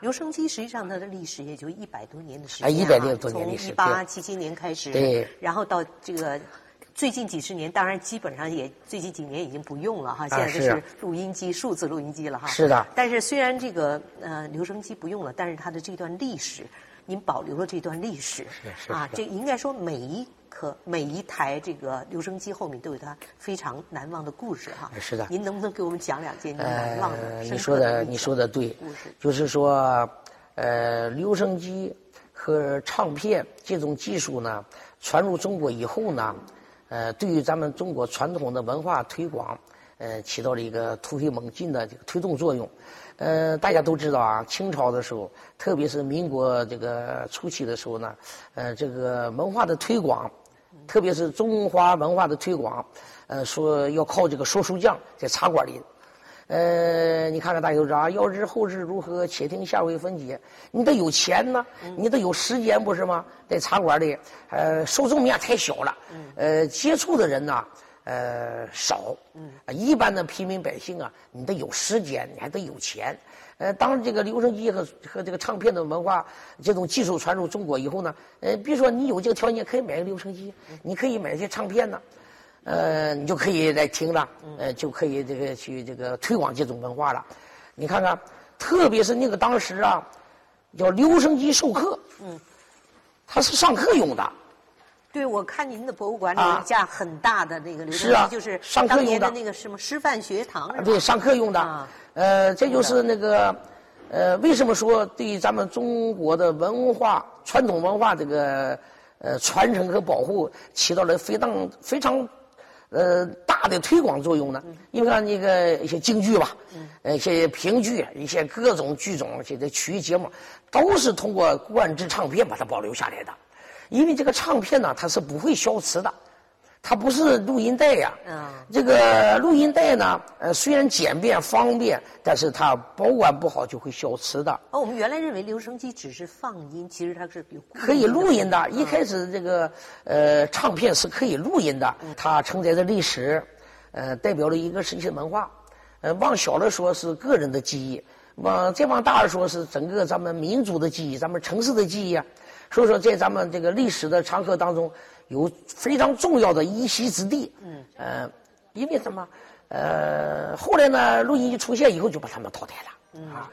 留声机实际上它的历史也就一百多年的时间、啊一百多年历史从一八七七年开始，对然后到这个。最近几十年，当然基本上也最近几年已经不用了哈，现在都是啊是录音机、数字录音机了哈。是的但是虽然这个呃留声机不用了，但是它的这段历史，您保留了这段历史。啊是是。是，这应该说每一颗每一台这个留声机后面都有它非常难忘的故事哈。是的。您能不能给我们讲两件您难忘的、呃，深刻你说的你说的对，就是说，呃，留声机和唱片这种技术呢，传入中国以后呢，呃，对于咱们中国传统的文化推广，呃，起到了一个突飞猛进的这个推动作用。呃，大家都知道啊，清朝的时候，特别是民国这个初期的时候呢，呃，这个文化的推广，特别是中华文化的推广，呃，说要靠这个说书匠在茶馆里。呃，你看看大家都知道啊，要知后事如何，且听下回分解。你得有钱呢，你得有时间，不是吗？在茶馆里，呃，受众面太小了，呃，接触的人呢，呃，少。嗯一般的平民百姓啊，你得有时间，你还得有钱。呃，当这个留声机和和这个唱片的文化这种技术传入中国以后呢，呃，比如说你有这个条件，可以买个留声机，你可以买一些唱片呢。呃，你就可以来听了，呃，就可以这个去这个推广这种文化了。你看看，特别是那个当时啊，叫留声机授课，嗯，它是上课用的，对，我看您的博物馆里有啊一架很大的那个留声是啊机，就是上课当年的那个什么师范学堂？对，上课用的。啊呃，这就是那个，呃，为什么说对咱们中国的文化、传统文化这个呃传承和保护起到了非常非常呃大的推广作用呢？因为看那个一些京剧吧，呃，一些评剧，一些各种剧种，这些曲艺节目，都是通过灌制唱片把它保留下来的。因为这个唱片呢，它是不会消磁的，它不是录音带呀。嗯这个录音带呢，呃，虽然简便方便，但是它保管不好就会消磁的。哦，我们原来认为留声机只是放音，其实它是有可以录音的，嗯一开始这个呃唱片是可以录音的，它承载着历史，呃，代表了一个时期的文化。呃，往小了说是个人的记忆，往再往大了说是整个咱们民族的记忆，咱们城市的记忆啊。所以说，在咱们这个历史的长河当中，有非常重要的一席之地。嗯，呃，因为什么？呃，后来呢，录音机出现以后，就把他们淘汰了。嗯啊，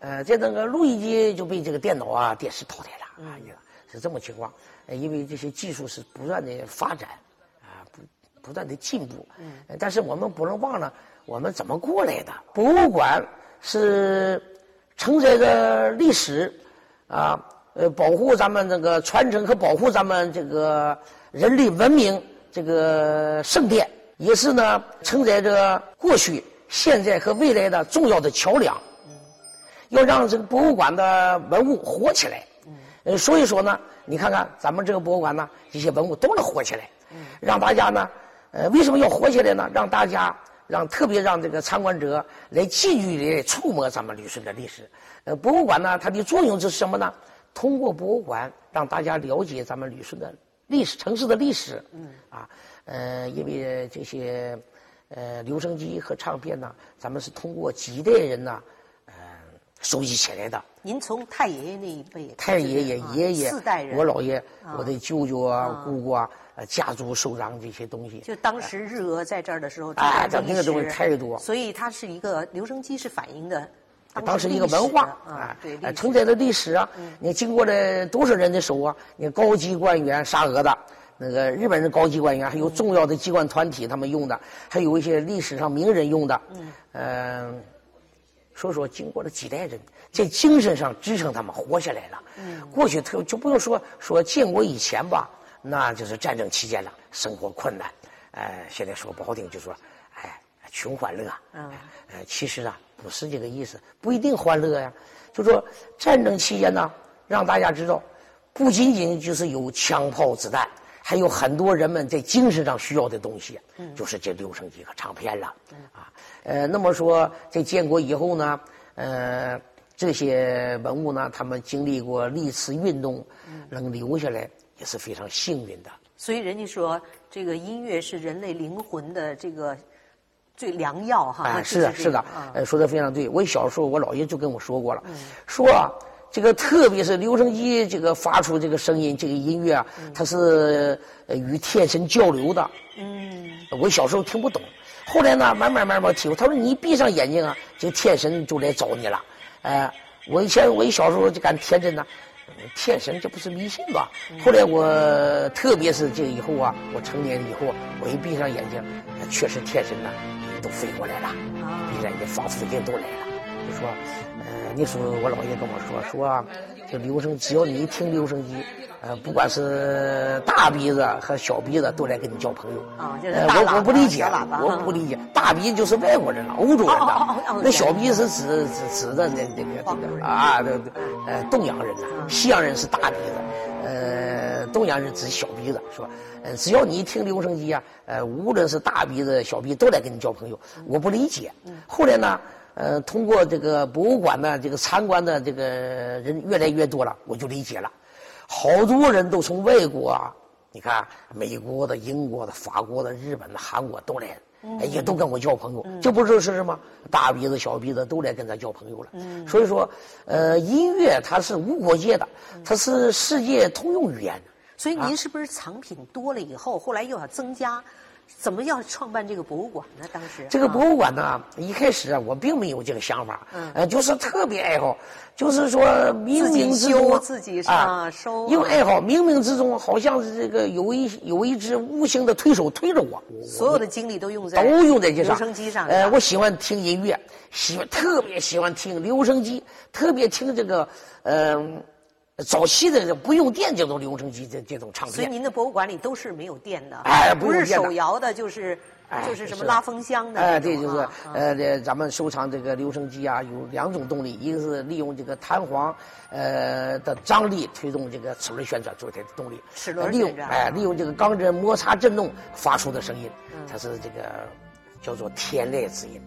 呃，在那个录音机就被这个电脑啊、电视淘汰了啊，也是这么情况。呃，因为这些技术是不断的发展，啊，不不断的进步。嗯，但是我们不能忘了我们怎么过来的。博物馆是承载着历史，啊，呃，保护咱们这个传承和保护咱们这个人类文明这个圣殿，也是呢承载着过去、现在和未来的重要的桥梁。要让这个博物馆的文物活起来。呃，所以说呢，你看看咱们这个博物馆呢，这些文物都能活起来，让大家呢，呃，为什么要活起来呢？让大家让特别让这个参观者来近距离触摸咱们旅顺的历史。呃，博物馆呢，它的作用是什么呢？通过博物馆让大家了解咱们旅顺的历史、城市的历史。嗯。啊，呃，因为这些呃留声机和唱片呢，咱们是通过几代人呢，呃，收集起来的。您从太爷爷那一辈，太爷爷、啊爷爷、四代人，我姥爷、我的舅舅啊、姑姑啊，呃，家族收藏这些东西。就当时日俄在这儿的时候，哎这段历这个东西太多所以它是一个留声机是反映的当时一个文化的啊，承载的历史啊，你经过了多少人的手啊？你高级官员沙俄的，那个日本人高级官员，还有重要的机关团体他们用的，还有一些历史上名人用的，嗯，所以说经过了几代人，在精神上支撑他们活下来了。过去特就不用说说建国以前吧，那就是战争期间了，生活困难，哎，现在说不好听就说，哎，穷欢乐。嗯呃，其实啊，不是这个意思，不一定欢乐呀。就说战争期间呢，让大家知道，不仅仅就是有枪炮子弹，还有很多人们在精神上需要的东西，就是这留声机和唱片了。啊，呃，那么说在建国以后呢，呃，这些文物呢，他们经历过历次运动，能留下来也是非常幸运的。所以人家说，这个音乐是人类灵魂的这个最良药哈。哎，是的，是的，说的非常对。我小时候，我姥爷就跟我说过了，说啊这个特别是留声机这个发出这个声音，这个音乐啊，它是呃与天神交流的。嗯，我小时候听不懂，后来呢，慢慢慢慢体会。他说你一闭上眼睛啊，这个天神就来找你了。哎、我以前我一小时候就敢天真呢、嗯天神这不是迷信吧？后来我特别是这以后啊，我成年以后，我一闭上眼睛，呃确实天神呢都飞过来了，闭上眼睛仿佛人都来了。就说，呃，那时候我姥爷跟我说说啊，这留声只要你一听留声机，呃，不管是大鼻子和小鼻子都来跟你交朋友。啊就是我我不理解我不理解，大鼻就是外国人了，欧洲人哦哦哦哦，的那小鼻是指指指的那那个啊，呃，东洋人呐，西洋人是大鼻子，呃，东洋人指小鼻子，说？呃，只要你一听留声机啊，呃，无论是大鼻子、小鼻子，都得跟你交朋友。我不理解。后来呢，呃，通过这个博物馆呢，这个参观的这个人越来越多了，我就理解了。好多人都从外国啊，你看美国的、英国的、法国的、日本的、韩国都来，哎也都跟我交朋友。这不就是什么大鼻子、小鼻子都来跟咱交朋友了。所以说，呃，音乐它是无国界的，它是世界通用语言。所以您是不是藏品多了以后，后来又要增加？怎么要创办这个博物馆呢？当时这个博啊物馆呢，一开始啊，我并没有这个想法，嗯呃，就是特别爱好，就是说冥冥之中修自己啊收因为爱好，冥冥之中好像是这个有一有一只无形的推手推着我，所有的精力都用在都用在这上。留声机上。呃，我喜欢听音乐，喜欢特别喜欢听留声机，特别听这个嗯、早期的不用电这种留声机这这种唱片。所以您的博物馆里都是没有电的，哎不不是手摇的，就是哎就是什么拉风箱的哎，对，就是呃，这咱们收藏这个留声机啊，有两种动力，一个是利用这个弹簧呃的张力推动这个齿轮旋转做这个动力，齿轮呃利用哎利用这个钢针摩擦振动发出的声音，嗯。它是这个叫做天籁之音。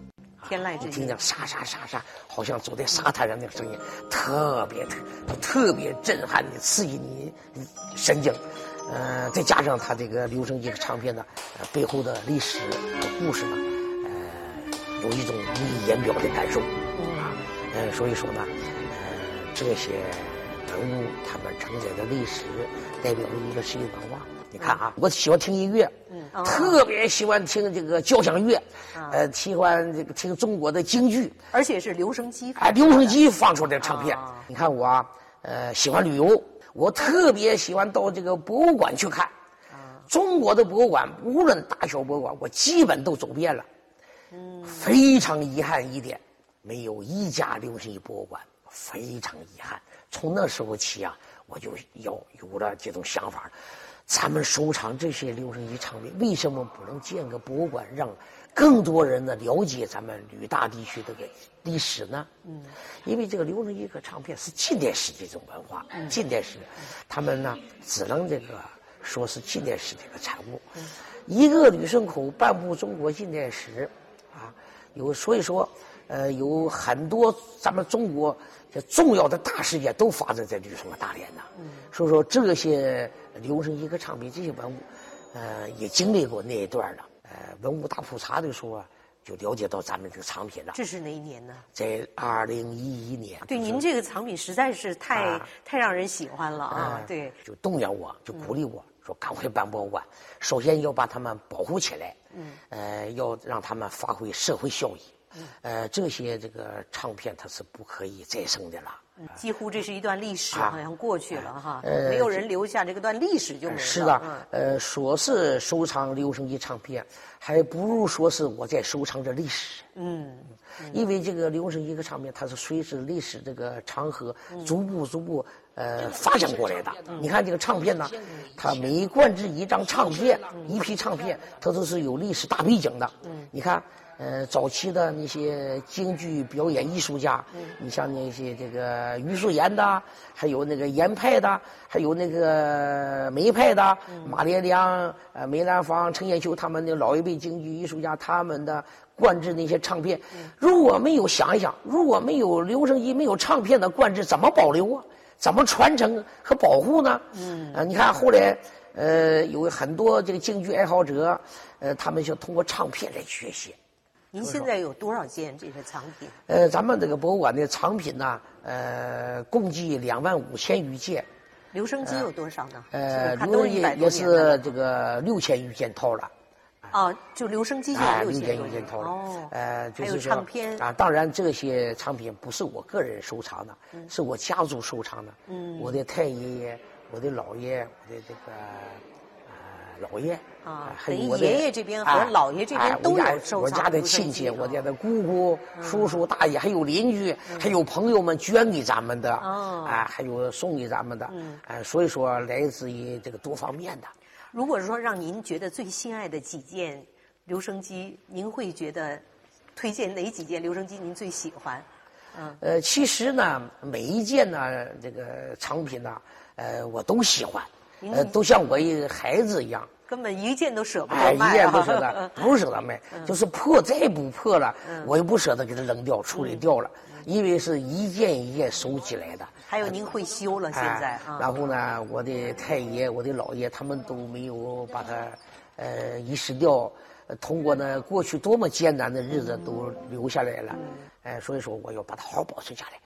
天籁之音听见沙沙沙沙，好像走在沙滩上那个声音，特别特特别震撼你，刺激你神经。呃，再加上它这个留声机唱片呢，呃，背后的历史和故事呢，呃，有一种无以言表的感受啊。呃，所以说呢，呃，这些文物它们承载的历史，代表了一个世界文化。你看啊，我喜欢听音乐，嗯特别喜欢听这个交响乐，啊呃，喜欢这个听中国的京剧，而且是留声机。哎，留声机放出来的唱片啊。你看我啊，呃，喜欢旅游，我特别喜欢到这个博物馆去看。中国的博物馆，无论大小博物馆，我基本都走遍了。嗯非常遗憾一点，没有一家留声机博物馆，非常遗憾。从那时候起啊，我就要有了这种想法，咱们收藏这些留声机唱片，为什么不能建个博物馆，让更多人呢了解咱们旅大地区这个历史呢？嗯，因为这个留声机和唱片是近代史的一种文化，近代史，他们呢只能这个说是近代史的一个产物。一个旅顺口半部中国近代史，啊，有所以说，呃，有很多咱们中国这重要的大事件都发生在旅顺和大连呢。所以说这些留声一个唱片这些文物，呃，也经历过那一段了。呃，文物大普查的时候啊，就了解到咱们这个藏品了。这是哪一年呢？在二零一一年，对，您这个藏品实在是太啊太让人喜欢了啊！哎对，就动员我，就鼓励我说赶快办博物馆。首先要把他们保护起来，嗯，呃，要让他们发挥社会效益。呃，这些这个唱片它是不可以再生的了。几乎这是一段历史，啊好像过去了哈，呃没有人留下这个段历史就没了。是的嗯，呃，说是收藏留声机唱片，还不如说是我在收藏着历史。嗯，因为这个留声机和唱片，它是随着历史这个长河逐步逐步呃发展过来的。你看这个唱片呢，它每灌制一张唱片，一批唱片，它都是有历史大背景的。你看，呃，早期的那些京剧表演艺术家，嗯你像那些这个余素妍的，还有那个严派的，还有那个梅派的，马连良、呃梅兰芳、陈彦秋他们的老一辈京剧艺术家，他们的灌制那些唱片，如果没有想一想，如果没有留声机、没有唱片的灌制，怎么保留啊？怎么传承和保护呢？嗯，啊，你看后来，呃，有很多这个京剧爱好者，呃，他们就通过唱片来学习。您现在有多少件这些藏品？呃，咱们这个博物馆的藏品呢，呃，共计两万五千余件。留声机有多少呢？呃，留也也一百多年的了。是这个六千余件套了。哦，就留声机就有哎，六六千余件套了。哦，呃，就还有是说唱片啊，当然这些藏品不是我个人收藏的，是我家族收藏的。嗯我的太爷爷、我的姥爷、我的这个呃姥爷啊还有我的爷爷这边和哎姥爷这边哎都有收我家的亲戚，我家啊的姑姑、叔叔、大爷，还有邻居，还有朋友们捐给咱们的，哦啊，还有送给咱们的，嗯哎，所以说来自于这个多方面的。如果说让您觉得最心爱的几件留声机，您会觉得推荐哪几件留声机您最喜欢？嗯，呃，其实呢，每一件呢，这个藏品呢，呃，我都喜欢，呃，都像我一个孩子一样，根本一件都舍不哎，一得卖啊！件不舍得，不舍得卖，就是破再不破了，我也不舍得给它扔掉、处理掉了，因为是一件一件收集来的。还有您会修了，现在然后呢，我的太爷、我的姥爷，他们都没有把它呃遗失掉。呃通过呢，过去多么艰难的日子都留下来了，哎，所以说我要把它好好保存下来。